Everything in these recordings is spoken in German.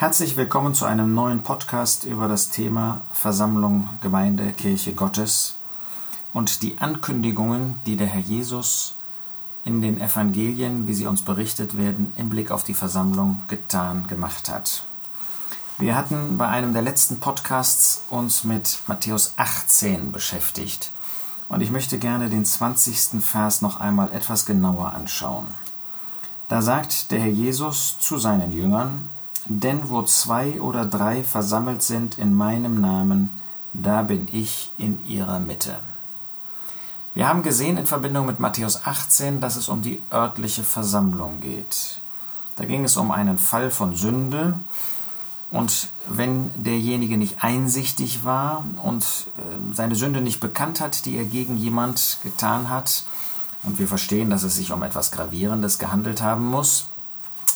Herzlich willkommen zu einem neuen Podcast über das Thema Versammlung, Gemeinde, Kirche Gottes und die Ankündigungen, die der Herr Jesus in den Evangelien, wie sie uns berichtet werden, im Blick auf die Versammlung getan, gemacht hat. Wir hatten bei einem der letzten Podcasts uns mit Matthäus 18 beschäftigt und ich möchte gerne den 20. Vers noch einmal etwas genauer anschauen. Da sagt der Herr Jesus zu seinen Jüngern, denn wo zwei oder drei versammelt sind in meinem Namen, da bin ich in ihrer Mitte. Wir haben gesehen in Verbindung mit Matthäus 18, dass es um die örtliche Versammlung geht. Da ging es um einen Fall von Sünde, und wenn derjenige nicht einsichtig war und äh, seine Sünde nicht bekannt hat, die er gegen jemand getan hat, und wir verstehen, dass es sich um etwas Gravierendes gehandelt haben muss,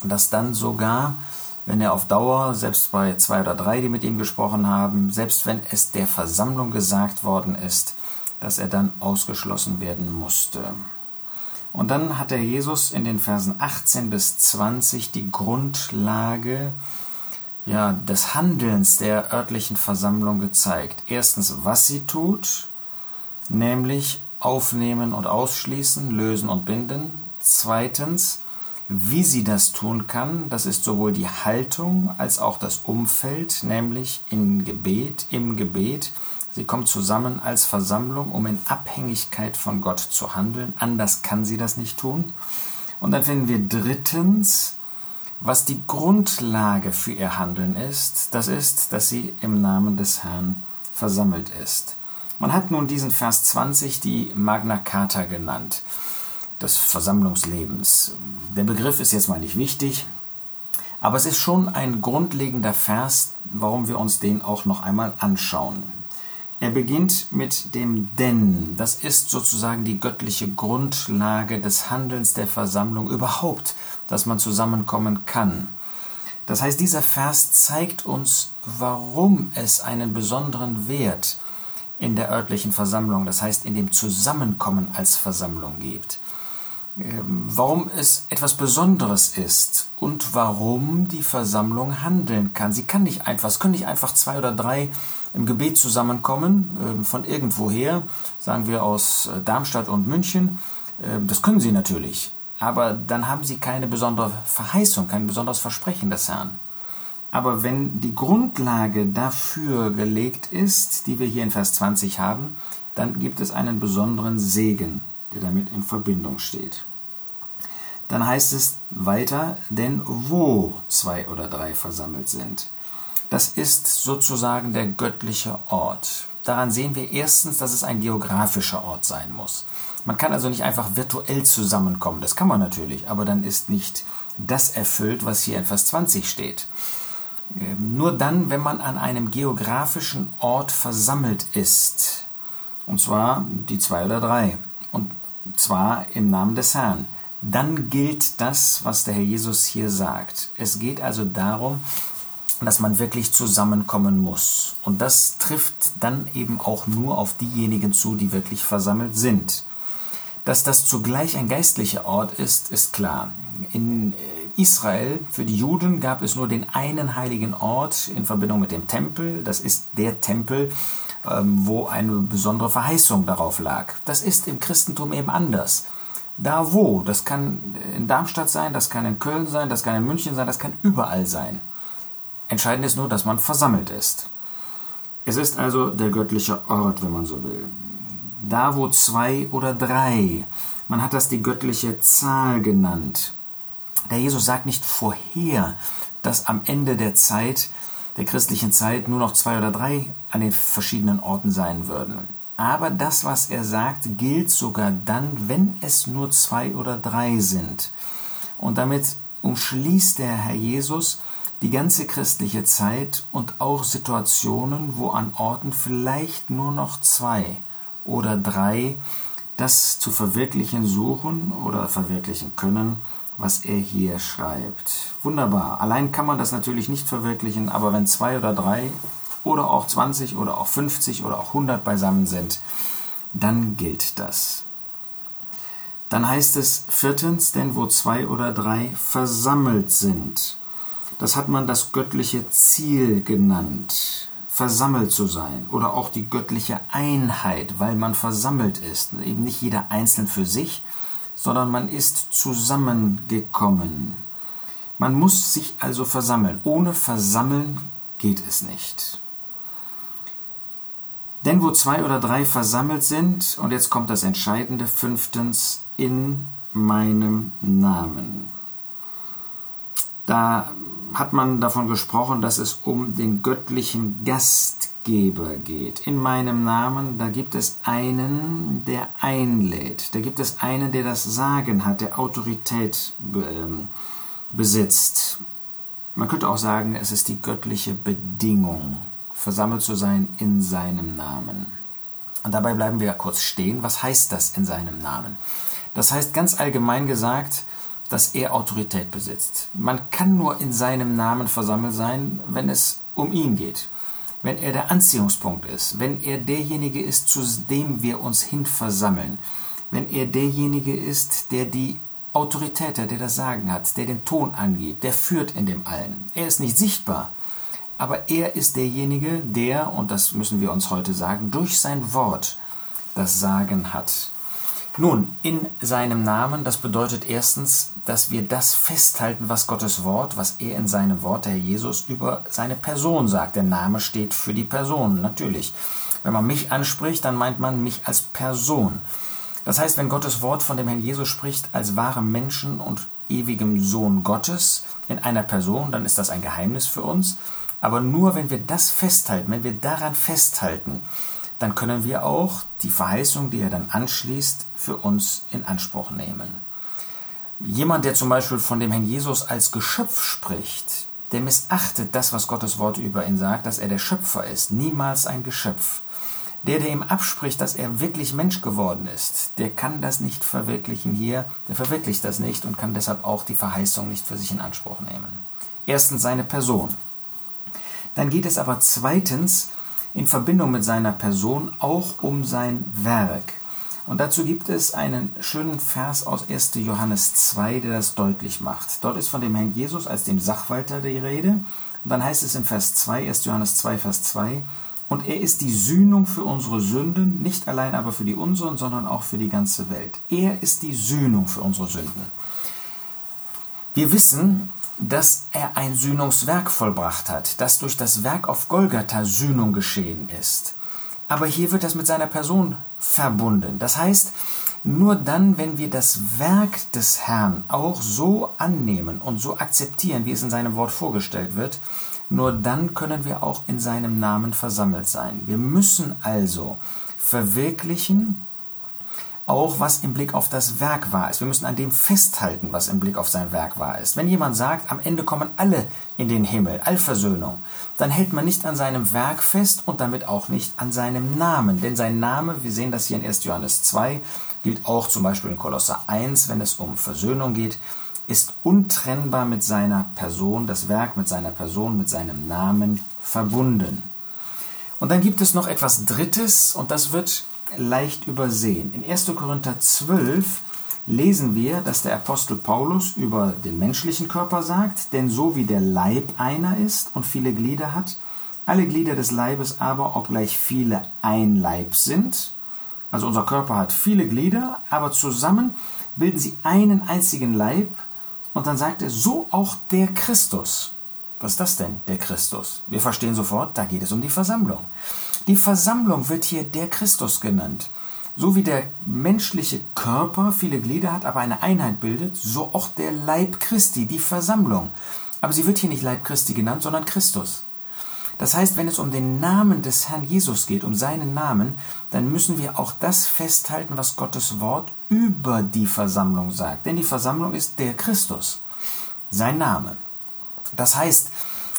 dass dann sogar wenn er auf Dauer, selbst bei zwei oder drei, die mit ihm gesprochen haben, selbst wenn es der Versammlung gesagt worden ist, dass er dann ausgeschlossen werden musste. Und dann hat der Jesus in den Versen 18 bis 20 die Grundlage ja, des Handelns der örtlichen Versammlung gezeigt. Erstens, was sie tut, nämlich aufnehmen und ausschließen, lösen und binden. Zweitens, wie sie das tun kann, das ist sowohl die Haltung als auch das Umfeld, nämlich in Gebet, im Gebet. Sie kommt zusammen als Versammlung, um in Abhängigkeit von Gott zu handeln. Anders kann sie das nicht tun. Und dann finden wir drittens, was die Grundlage für ihr Handeln ist. Das ist, dass sie im Namen des Herrn versammelt ist. Man hat nun diesen Vers 20 die Magna Carta genannt des Versammlungslebens. Der Begriff ist jetzt mal nicht wichtig, aber es ist schon ein grundlegender Vers, warum wir uns den auch noch einmal anschauen. Er beginnt mit dem Denn. Das ist sozusagen die göttliche Grundlage des Handelns der Versammlung überhaupt, dass man zusammenkommen kann. Das heißt, dieser Vers zeigt uns, warum es einen besonderen Wert in der örtlichen Versammlung, das heißt in dem Zusammenkommen als Versammlung gibt. Ähm, warum es etwas Besonderes ist und warum die Versammlung handeln kann. Sie kann nicht einfach, es können nicht einfach zwei oder drei im Gebet zusammenkommen, ähm, von irgendwoher, sagen wir aus äh, Darmstadt und München. Ähm, das können sie natürlich, aber dann haben sie keine besondere Verheißung, kein besonderes Versprechen des Herrn. Aber wenn die Grundlage dafür gelegt ist, die wir hier in Vers 20 haben, dann gibt es einen besonderen Segen der damit in Verbindung steht. Dann heißt es weiter, denn wo zwei oder drei versammelt sind. Das ist sozusagen der göttliche Ort. Daran sehen wir erstens, dass es ein geografischer Ort sein muss. Man kann also nicht einfach virtuell zusammenkommen, das kann man natürlich, aber dann ist nicht das erfüllt, was hier in Vers 20 steht. Ähm, nur dann, wenn man an einem geografischen Ort versammelt ist, und zwar die zwei oder drei. Und zwar im Namen des Herrn. Dann gilt das, was der Herr Jesus hier sagt. Es geht also darum, dass man wirklich zusammenkommen muss. Und das trifft dann eben auch nur auf diejenigen zu, die wirklich versammelt sind. Dass das zugleich ein geistlicher Ort ist, ist klar. In Israel, für die Juden, gab es nur den einen heiligen Ort in Verbindung mit dem Tempel. Das ist der Tempel, wo eine besondere Verheißung darauf lag. Das ist im Christentum eben anders. Da wo, das kann in Darmstadt sein, das kann in Köln sein, das kann in München sein, das kann überall sein. Entscheidend ist nur, dass man versammelt ist. Es ist also der göttliche Ort, wenn man so will. Da wo zwei oder drei, man hat das die göttliche Zahl genannt. Der Jesus sagt nicht vorher, dass am Ende der Zeit der christlichen Zeit nur noch zwei oder drei an den verschiedenen Orten sein würden. Aber das, was er sagt, gilt sogar dann, wenn es nur zwei oder drei sind. Und damit umschließt der Herr Jesus die ganze christliche Zeit und auch Situationen, wo an Orten vielleicht nur noch zwei oder drei das zu verwirklichen suchen oder verwirklichen können, was er hier schreibt. Wunderbar. Allein kann man das natürlich nicht verwirklichen, aber wenn zwei oder drei oder auch 20 oder auch 50 oder auch 100 beisammen sind, dann gilt das. Dann heißt es viertens, denn wo zwei oder drei versammelt sind. Das hat man das göttliche Ziel genannt, versammelt zu sein oder auch die göttliche Einheit, weil man versammelt ist, eben nicht jeder einzeln für sich, sondern man ist zusammengekommen. Man muss sich also versammeln. Ohne Versammeln geht es nicht. Denn wo zwei oder drei versammelt sind, und jetzt kommt das Entscheidende, fünftens, in meinem Namen. Da hat man davon gesprochen, dass es um den göttlichen Gastgeber geht. In meinem Namen, da gibt es einen, der einlädt. Da gibt es einen, der das Sagen hat, der Autorität ähm, besitzt. Man könnte auch sagen, es ist die göttliche Bedingung, versammelt zu sein in seinem Namen. Und dabei bleiben wir ja kurz stehen. Was heißt das in seinem Namen? Das heißt ganz allgemein gesagt, dass er Autorität besitzt. Man kann nur in seinem Namen versammelt sein, wenn es um ihn geht. Wenn er der Anziehungspunkt ist, wenn er derjenige ist, zu dem wir uns hin versammeln, wenn er derjenige ist, der die Autorität hat, der das Sagen hat, der den Ton angibt, der führt in dem allen. Er ist nicht sichtbar, aber er ist derjenige, der, und das müssen wir uns heute sagen, durch sein Wort das Sagen hat. Nun, in seinem Namen, das bedeutet erstens, dass wir das festhalten, was Gottes Wort, was er in seinem Wort, der Herr Jesus, über seine Person sagt. Der Name steht für die Person, natürlich. Wenn man mich anspricht, dann meint man mich als Person. Das heißt, wenn Gottes Wort von dem Herrn Jesus spricht als wahrem Menschen und ewigem Sohn Gottes in einer Person, dann ist das ein Geheimnis für uns. Aber nur wenn wir das festhalten, wenn wir daran festhalten, dann können wir auch die Verheißung, die er dann anschließt, für uns in Anspruch nehmen. Jemand, der zum Beispiel von dem Herrn Jesus als Geschöpf spricht, der missachtet das, was Gottes Wort über ihn sagt, dass er der Schöpfer ist, niemals ein Geschöpf. Der, der ihm abspricht, dass er wirklich Mensch geworden ist, der kann das nicht verwirklichen hier, der verwirklicht das nicht und kann deshalb auch die Verheißung nicht für sich in Anspruch nehmen. Erstens seine Person. Dann geht es aber zweitens in Verbindung mit seiner Person auch um sein Werk. Und dazu gibt es einen schönen Vers aus 1. Johannes 2, der das deutlich macht. Dort ist von dem Herrn Jesus als dem Sachwalter die Rede. Und dann heißt es in Vers 2, 1. Johannes 2, Vers 2, und er ist die Sühnung für unsere Sünden, nicht allein aber für die unseren, sondern auch für die ganze Welt. Er ist die Sühnung für unsere Sünden. Wir wissen, dass er ein Sühnungswerk vollbracht hat, dass durch das Werk auf Golgatha Sühnung geschehen ist. Aber hier wird das mit seiner Person verbunden. Das heißt, nur dann, wenn wir das Werk des Herrn auch so annehmen und so akzeptieren, wie es in seinem Wort vorgestellt wird, nur dann können wir auch in seinem Namen versammelt sein. Wir müssen also verwirklichen, auch was im Blick auf das Werk wahr ist. Wir müssen an dem festhalten, was im Blick auf sein Werk wahr ist. Wenn jemand sagt, am Ende kommen alle in den Himmel, Allversöhnung, dann hält man nicht an seinem Werk fest und damit auch nicht an seinem Namen. Denn sein Name, wir sehen das hier in 1. Johannes 2, gilt auch zum Beispiel in Kolosser 1, wenn es um Versöhnung geht, ist untrennbar mit seiner Person, das Werk mit seiner Person, mit seinem Namen verbunden. Und dann gibt es noch etwas Drittes und das wird leicht übersehen. In 1. Korinther 12 lesen wir, dass der Apostel Paulus über den menschlichen Körper sagt, denn so wie der Leib einer ist und viele Glieder hat, alle Glieder des Leibes aber, obgleich viele ein Leib sind, also unser Körper hat viele Glieder, aber zusammen bilden sie einen einzigen Leib, und dann sagt er, so auch der Christus. Was ist das denn, der Christus? Wir verstehen sofort, da geht es um die Versammlung. Die Versammlung wird hier der Christus genannt. So wie der menschliche Körper viele Glieder hat, aber eine Einheit bildet, so auch der Leib Christi, die Versammlung. Aber sie wird hier nicht Leib Christi genannt, sondern Christus. Das heißt, wenn es um den Namen des Herrn Jesus geht, um seinen Namen, dann müssen wir auch das festhalten, was Gottes Wort über die Versammlung sagt. Denn die Versammlung ist der Christus, sein Name. Das heißt,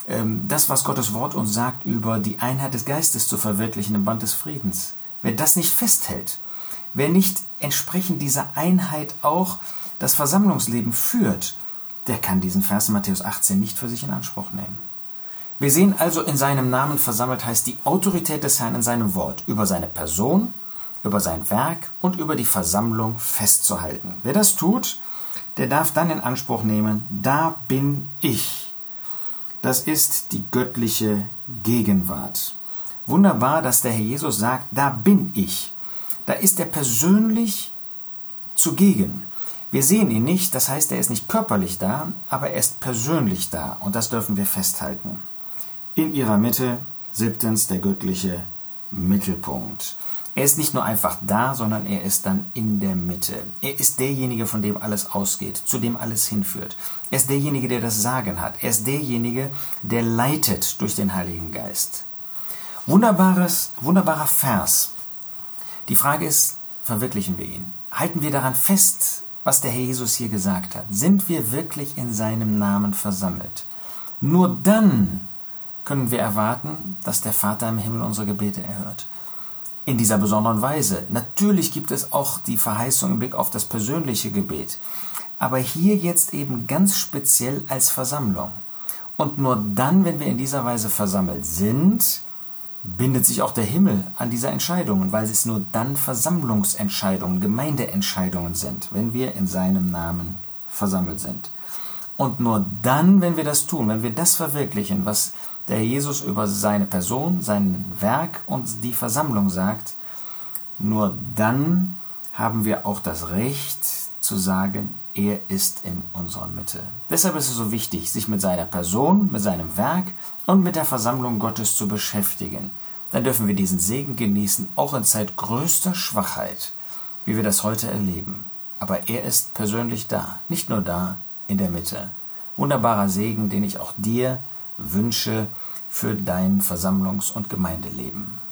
das, was Gottes Wort uns sagt über die Einheit des Geistes zu verwirklichen im Band des Friedens, wer das nicht festhält, Wer nicht entsprechend dieser Einheit auch das Versammlungsleben führt, der kann diesen Vers in Matthäus 18 nicht für sich in Anspruch nehmen. Wir sehen also in seinem Namen versammelt heißt die Autorität des Herrn in seinem Wort über seine Person, über sein Werk und über die Versammlung festzuhalten. Wer das tut, der darf dann in Anspruch nehmen, da bin ich. Das ist die göttliche Gegenwart. Wunderbar, dass der Herr Jesus sagt, da bin ich. Da ist er persönlich zugegen. Wir sehen ihn nicht, das heißt, er ist nicht körperlich da, aber er ist persönlich da und das dürfen wir festhalten. In ihrer Mitte, siebtens, der göttliche Mittelpunkt. Er ist nicht nur einfach da, sondern er ist dann in der Mitte. Er ist derjenige, von dem alles ausgeht, zu dem alles hinführt. Er ist derjenige, der das Sagen hat. Er ist derjenige, der leitet durch den Heiligen Geist. Wunderbares, wunderbarer Vers. Die Frage ist, verwirklichen wir ihn? Halten wir daran fest, was der Herr Jesus hier gesagt hat? Sind wir wirklich in seinem Namen versammelt? Nur dann können wir erwarten, dass der Vater im Himmel unsere Gebete erhört in dieser besonderen Weise. Natürlich gibt es auch die Verheißung im Blick auf das persönliche Gebet, aber hier jetzt eben ganz speziell als Versammlung. Und nur dann, wenn wir in dieser Weise versammelt sind, bindet sich auch der Himmel an diese Entscheidungen, weil es nur dann Versammlungsentscheidungen, Gemeindeentscheidungen sind, wenn wir in seinem Namen versammelt sind. Und nur dann, wenn wir das tun, wenn wir das verwirklichen, was der Jesus über seine Person, sein Werk und die Versammlung sagt, nur dann haben wir auch das Recht zu sagen, er ist in unserer Mitte. Deshalb ist es so wichtig, sich mit seiner Person, mit seinem Werk und mit der Versammlung Gottes zu beschäftigen. Dann dürfen wir diesen Segen genießen, auch in Zeit größter Schwachheit, wie wir das heute erleben. Aber er ist persönlich da, nicht nur da, in der Mitte. Wunderbarer Segen, den ich auch dir wünsche für dein Versammlungs- und Gemeindeleben.